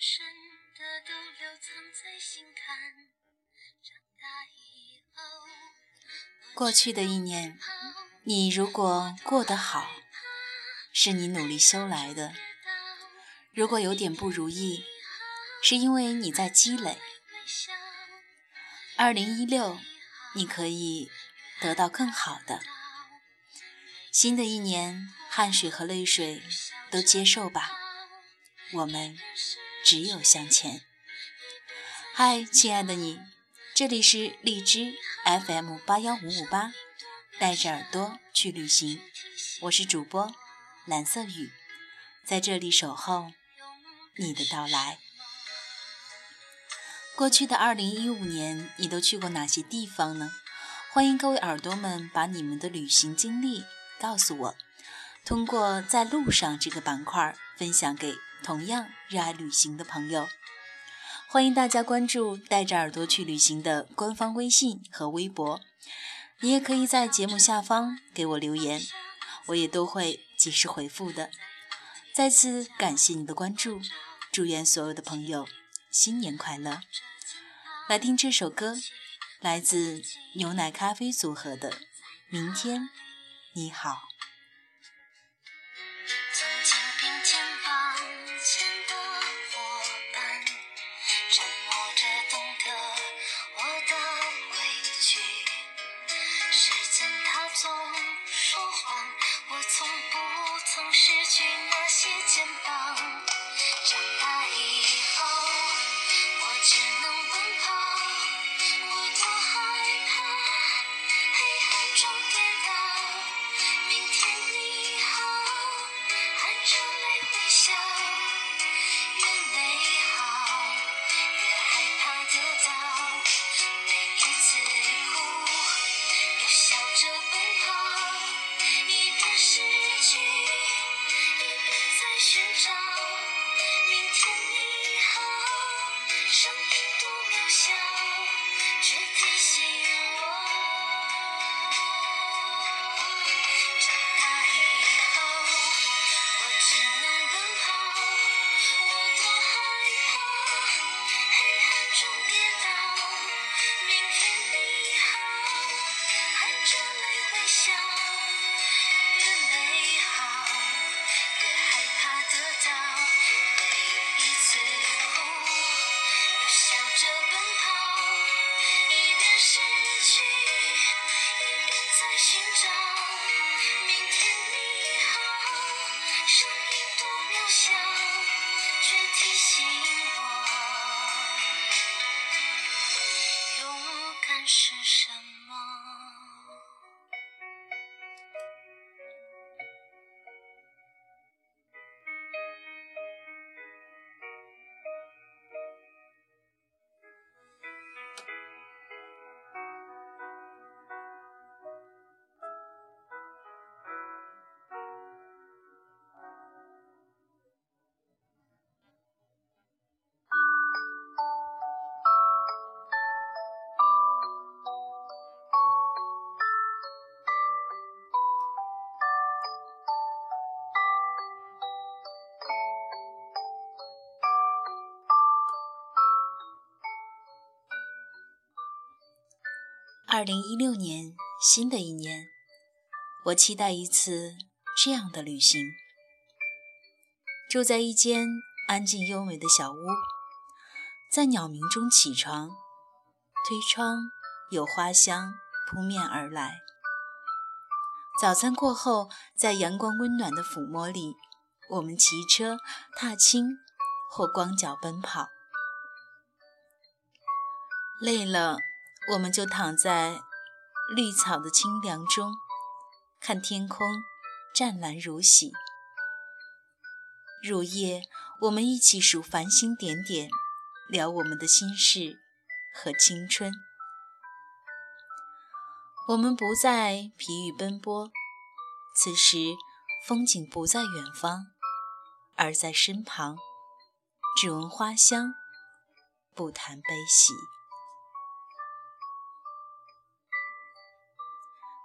的都留藏在心坎。长大以后，过去的一年，你如果过得好，是你努力修来的；如果有点不如意，是因为你在积累。二零一六，你可以得到更好的。新的一年，汗水和泪水都接受吧，我们只有向前。嗨，亲爱的你，这里是荔枝 FM 八幺五五八，带着耳朵去旅行，我是主播蓝色雨，在这里守候你的到来。过去的二零一五年，你都去过哪些地方呢？欢迎各位耳朵们把你们的旅行经历告诉我，通过在路上这个板块分享给同样热爱旅行的朋友。欢迎大家关注“带着耳朵去旅行”的官方微信和微博，你也可以在节目下方给我留言，我也都会及时回复的。再次感谢你的关注，祝愿所有的朋友新年快乐！来听这首歌，来自牛奶咖啡组合的《明天你好》。二零一六年，新的一年，我期待一次这样的旅行。住在一间安静优美的小屋，在鸟鸣中起床，推窗，有花香扑面而来。早餐过后，在阳光温暖的抚摸里，我们骑车、踏青或光脚奔跑。累了，我们就躺在绿草的清凉中，看天空湛蓝如洗。入夜，我们一起数繁星点点，聊我们的心事和青春。我们不再疲于奔波，此时风景不在远方，而在身旁。只闻花香，不谈悲喜。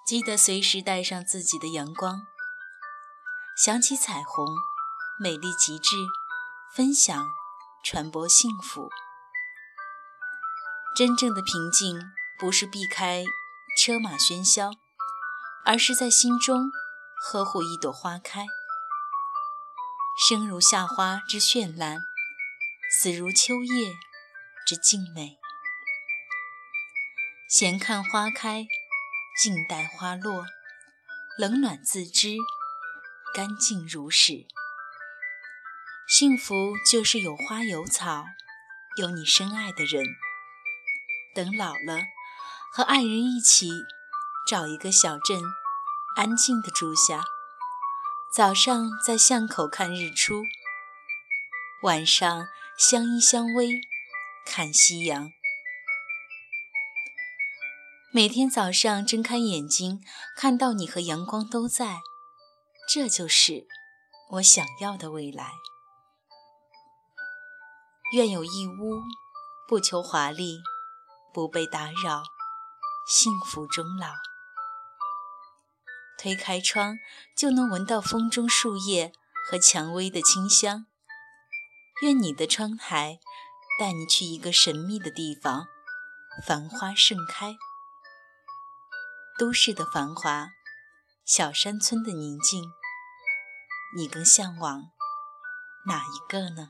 记得随时带上自己的阳光。想起彩虹，美丽极致，分享，传播幸福。真正的平静，不是避开车马喧嚣，而是在心中呵护一朵花开。生如夏花之绚烂，死如秋叶之静美。闲看花开，静待花落，冷暖自知。干净如始，幸福就是有花有草，有你深爱的人。等老了，和爱人一起找一个小镇，安静的住下。早上在巷口看日出，晚上相依相偎看夕阳。每天早上睁开眼睛，看到你和阳光都在。这就是我想要的未来。愿有一屋，不求华丽，不被打扰，幸福终老。推开窗，就能闻到风中树叶和蔷薇的清香。愿你的窗台带你去一个神秘的地方，繁花盛开。都市的繁华。小山村的宁静，你更向往哪一个呢？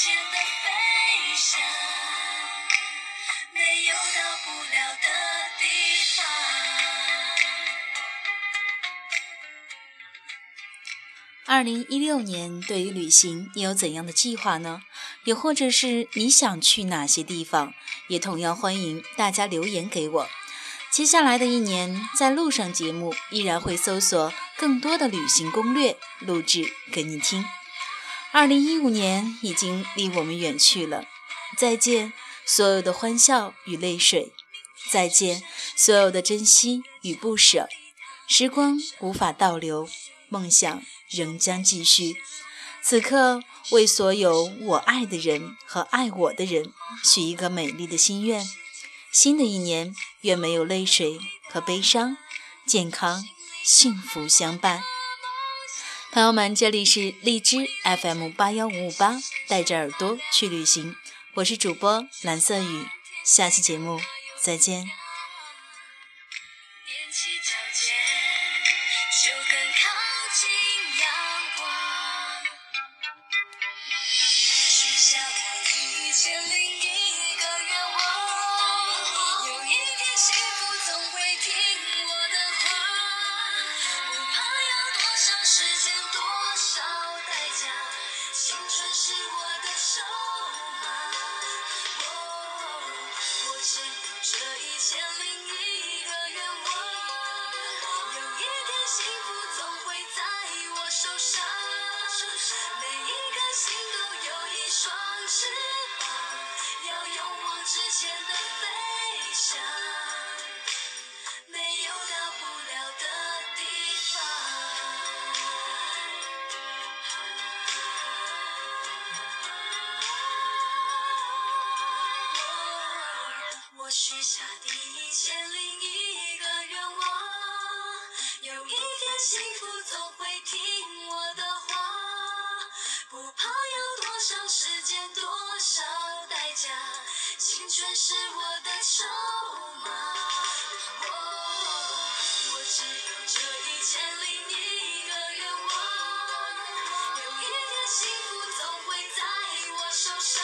往直前的飞翔，没有到不了的地方。二零一六年，对于旅行，你有怎样的计划呢？也或者是你想去哪些地方，也同样欢迎大家留言给我。接下来的一年，在路上节目依然会搜索更多的旅行攻略，录制给你听。二零一五年已经离我们远去了，再见所有的欢笑与泪水，再见所有的珍惜与不舍。时光无法倒流，梦想仍将继续。此刻，为所有我爱的人和爱我的人许一个美丽的心愿：新的一年，愿没有泪水和悲伤，健康幸福相伴。朋友们，这里是荔枝 FM 八幺五五八，带着耳朵去旅行，我是主播蓝色雨，下期节目再见。踮起脚尖，就更靠青春是我的筹码。我只有这一千零一个愿望，有一天幸福总会在我手上。每一颗心都有一双翅不怕要多少时间，多少代价，青春是我的筹码。我我只有这一千零一个愿望，有一天幸福总会在我手上，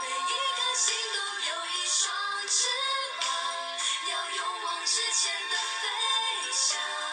每一颗心都有一双翅膀，要勇往直前的飞翔。